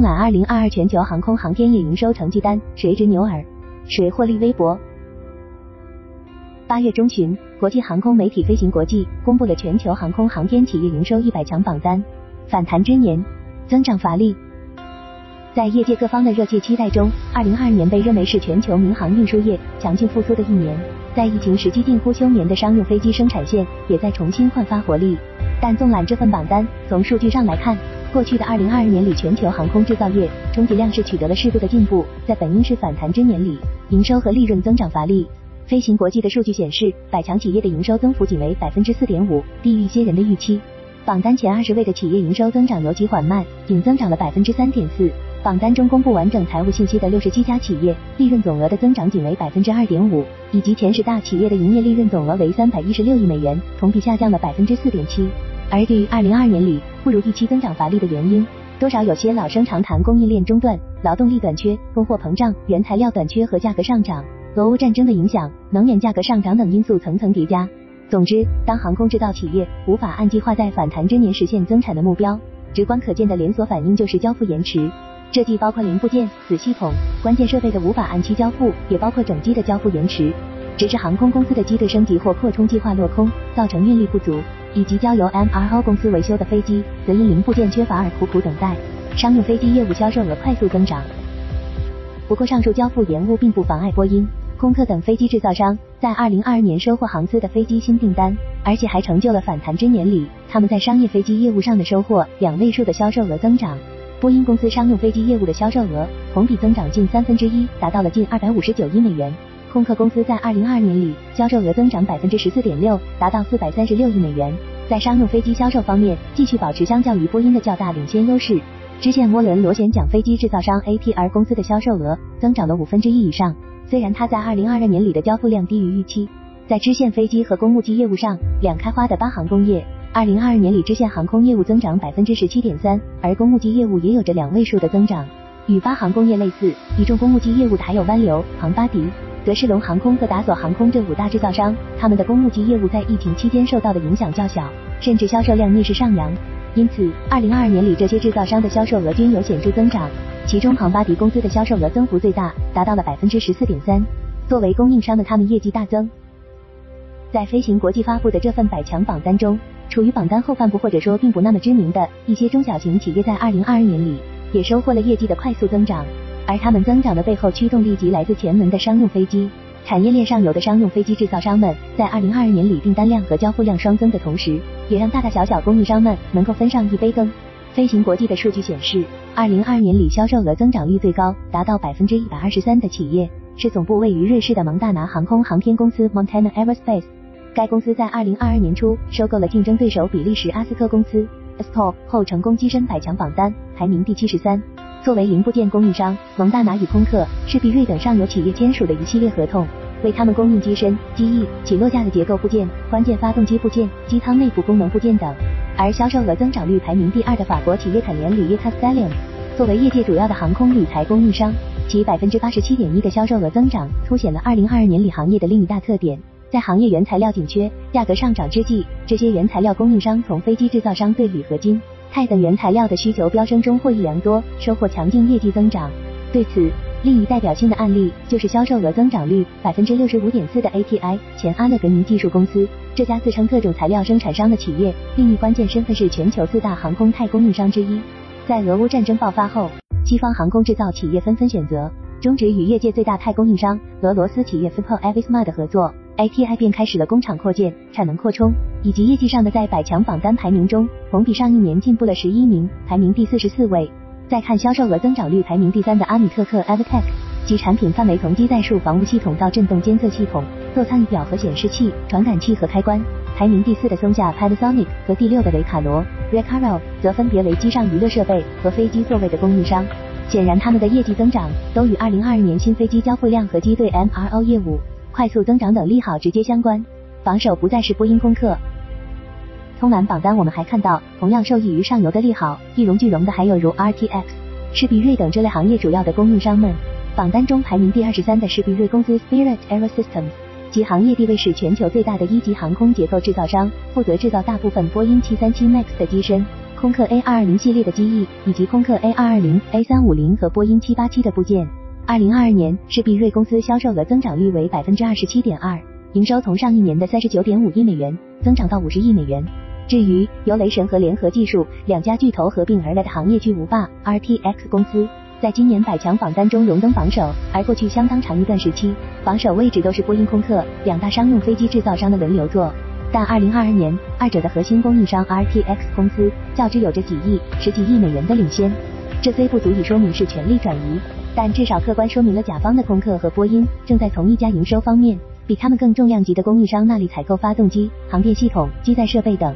纵览二零二二全球航空航天业营收成绩单，谁值牛耳？谁获利微薄？八月中旬，国际航空媒体飞行国际公布了全球航空航天企业营收一百强榜单，反弹之年，增长乏力。在业界各方的热切期待中，二零二二年被认为是全球民航运输业强劲复苏的一年。在疫情时期近乎休眠的商用飞机生产线也在重新焕发活力。但纵览这份榜单，从数据上来看，过去的二零二二年里，全球航空制造业充其量是取得了适度的进步。在本应是反弹之年里，营收和利润增长乏力。飞行国际的数据显示，百强企业的营收增幅仅为百分之四点五，低于一些人的预期。榜单前二十位的企业营收增长尤其缓慢，仅增长了百分之三点四。榜单中公布完整财务信息的六十七家企业，利润总额的增长仅为百分之二点五，以及前十大企业的营业利润总额为三百一十六亿美元，同比下降了百分之四点七。而对于二零二二年里不如预期增长乏力的原因，多少有些老生常谈，供应链中断、劳动力短缺、通货膨胀、原材料短缺和价格上涨、俄乌战争的影响、能源价格上涨等因素层层叠加。总之，当航空制造企业无法按计划在反弹之年实现增产的目标，直观可见的连锁反应就是交付延迟。这既包括零部件、子系统、关键设备的无法按期交付，也包括整机的交付延迟，直至航空公司的机队升级或扩充计划落空，造成运力不足，以及交由 MRO 公司维修的飞机则因零部件缺乏而苦苦等待。商用飞机业务销售额快速增长。不过，上述交付延误并不妨碍波音、空客等飞机制造商在2022年收获航司的飞机新订单，而且还成就了反弹之年里他们在商业飞机业务上的收获两位数的销售额增长。波音公司商用飞机业务的销售额同比增长近三分之一，达到了近二百五十九亿美元。空客公司在二零二二年里销售额增长百分之十四点六，达到四百三十六亿美元。在商用飞机销售方面，继续保持相较于波音的较大领先优势。支线涡轮螺旋桨飞机制造商 ATR 公司的销售额增长了五分之一以上。虽然它在二零二二年里的交付量低于预期，在支线飞机和公务机业务上两开花的八航工业。二零二二年里，支线航空业务增长百分之十七点三，而公务机业务也有着两位数的增长。与八航工业类似，倚重公务机业务的还有湾流、庞巴迪、德士隆航空和达索航空这五大制造商。他们的公务机业务在疫情期间受到的影响较小，甚至销售量逆势上扬。因此，二零二二年里这些制造商的销售额均有显著增长。其中，庞巴迪公司的销售额增幅最大，达到了百分之十四点三。作为供应商的他们业绩大增。在飞行国际发布的这份百强榜单中。处于榜单后半部或者说并不那么知名的一些中小型企业，在二零二二年里也收获了业绩的快速增长，而他们增长的背后驱动力即来自前门的商用飞机产业链上游的商用飞机制造商们，在二零二二年里订单量和交付量双增的同时，也让大大小小供应商们能够分上一杯羹。飞行国际的数据显示，二零二二年里销售额增长率最高，达到百分之一百二十三的企业是总部位于瑞士的蒙大拿航空航天公司 （Montana Aerospace）。该公司在二零二二年初收购了竞争对手比利时阿斯科公司 （Astol） 后，成功跻身百强榜单，排名第七十三。作为零部件供应商，蒙大拿与空客、士必瑞等上游企业签署的一系列合同，为他们供应机身、机翼、起落架的结构部件、关键发动机部件、机舱内部功能部件等。而销售额增长率排名第二的法国企业肯联铝业 （Castellium），作为业界主要的航空铝材供应商，其百分之八十七点一的销售额增长，凸显了二零二二年里行业的另一大特点。在行业原材料紧缺、价格上涨之际，这些原材料供应商从飞机制造商对铝合金、钛等原材料的需求飙升中获益良多，收获强劲业绩增长。对此，另一代表性的案例就是销售额增长率百分之六十五点四的 ATI 前阿勒格尼技术公司。这家自称各种材料生产商的企业，另一关键身份是全球四大航空钛供应商之一。在俄乌战争爆发后，西方航空制造企业纷纷选择终止与业界最大钛供应商俄罗斯企业 f i p o Avisma 的合作。ATI 便开始了工厂扩建、产能扩充，以及业绩上的在百强榜单排名中，同比上一年进步了十一名，排名第四十四位。再看销售额增长率排名第三的阿米特克 （Avtec），其产品范围从机载数防务系统到震动监测系统、座舱仪表和显示器、传感器和开关，排名第四的松下 （Panasonic） 和第六的雷卡罗 （Recaro） 则分别为机上娱乐设备和飞机座位的供应商。显然，他们的业绩增长都与二零二二年新飞机交付量和机队 MRO 业务。快速增长等利好直接相关，榜首不再是波音、空客。通览榜单我们还看到，同样受益于上游的利好，一荣俱荣的还有如 RTX、士必瑞等这类行业主要的供应商们。榜单中排名第二十三的是必瑞公司 Spirit AeroSystems，其行业地位是全球最大的一级航空结构制造商，负责制造大部分波音737 MAX 的机身。空客 A220 系列的机翼，以及空客 A220、A350 和波音787的部件。二零二二年，世必瑞公司销售额增长率为百分之二十七点二，营收从上一年的三十九点五亿美元增长到五十亿美元。至于由雷神和联合技术两家巨头合并而来的行业巨无霸 RTX 公司，在今年百强榜单中荣登榜首，而过去相当长一段时期，榜首位置都是波音、空客两大商用飞机制造商的轮流坐。但二零二二年，二者的核心供应商 RTX 公司较之有着几亿、十几亿美元的领先。这虽不足以说明是权力转移，但至少客观说明了甲方的空客和波音正在从一家营收方面比他们更重量级的供应商那里采购发动机、航电系统、机载设备等。